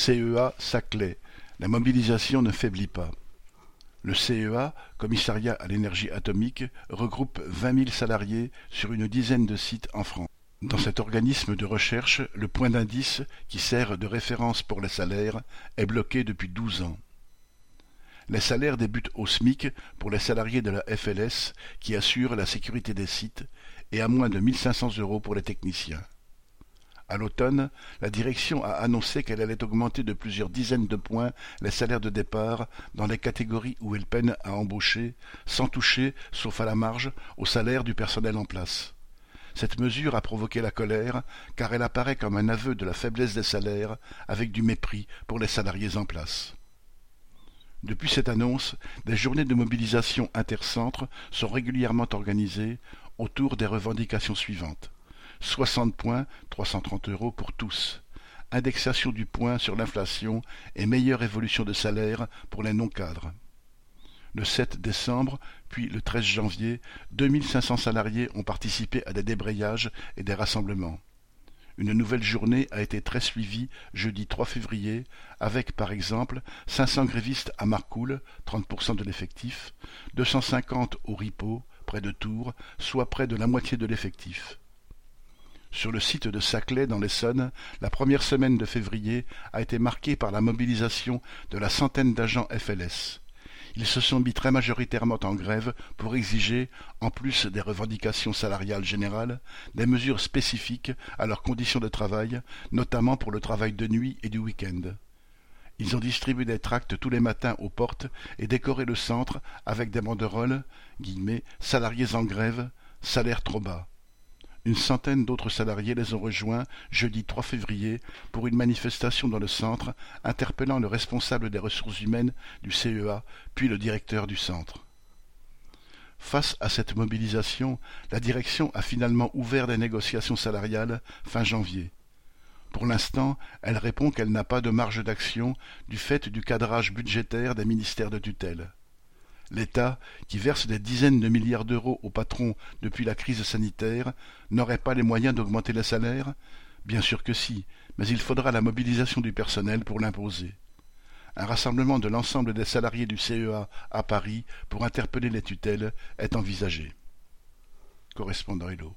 CEA Saclay, la mobilisation ne faiblit pas. Le CEA, Commissariat à l'énergie atomique, regroupe vingt mille salariés sur une dizaine de sites en France. Dans cet organisme de recherche, le point d'indice, qui sert de référence pour les salaires, est bloqué depuis douze ans. Les salaires débutent au SMIC pour les salariés de la FLS qui assurent la sécurité des sites et à moins de 1500 euros pour les techniciens. À l'automne, la direction a annoncé qu'elle allait augmenter de plusieurs dizaines de points les salaires de départ dans les catégories où elle peine à embaucher, sans toucher, sauf à la marge, au salaire du personnel en place. Cette mesure a provoqué la colère, car elle apparaît comme un aveu de la faiblesse des salaires, avec du mépris pour les salariés en place. Depuis cette annonce, des journées de mobilisation intercentres sont régulièrement organisées autour des revendications suivantes. 60 points, 330 euros pour tous. Indexation du point sur l'inflation et meilleure évolution de salaire pour les non-cadres. Le 7 décembre, puis le 13 janvier, 2500 salariés ont participé à des débrayages et des rassemblements. Une nouvelle journée a été très suivie jeudi 3 février, avec par exemple 500 grévistes à Marcoule, 30% de l'effectif, 250 au Ripo, près de Tours, soit près de la moitié de l'effectif. Sur le site de Saclay, dans l'Essonne, la première semaine de février a été marquée par la mobilisation de la centaine d'agents FLS. Ils se sont mis très majoritairement en grève pour exiger, en plus des revendications salariales générales, des mesures spécifiques à leurs conditions de travail, notamment pour le travail de nuit et du week-end. Ils ont distribué des tracts tous les matins aux portes et décoré le centre avec des banderoles guillemets, salariés en grève, salaire trop bas. Une centaine d'autres salariés les ont rejoints jeudi 3 février pour une manifestation dans le centre interpellant le responsable des ressources humaines du CEA puis le directeur du centre. Face à cette mobilisation, la direction a finalement ouvert des négociations salariales fin janvier. Pour l'instant, elle répond qu'elle n'a pas de marge d'action du fait du cadrage budgétaire des ministères de tutelle. L'État, qui verse des dizaines de milliards d'euros aux patrons depuis la crise sanitaire, n'aurait pas les moyens d'augmenter les salaires Bien sûr que si, mais il faudra la mobilisation du personnel pour l'imposer. Un rassemblement de l'ensemble des salariés du CEA à Paris pour interpeller les tutelles est envisagé. Correspondant Hello.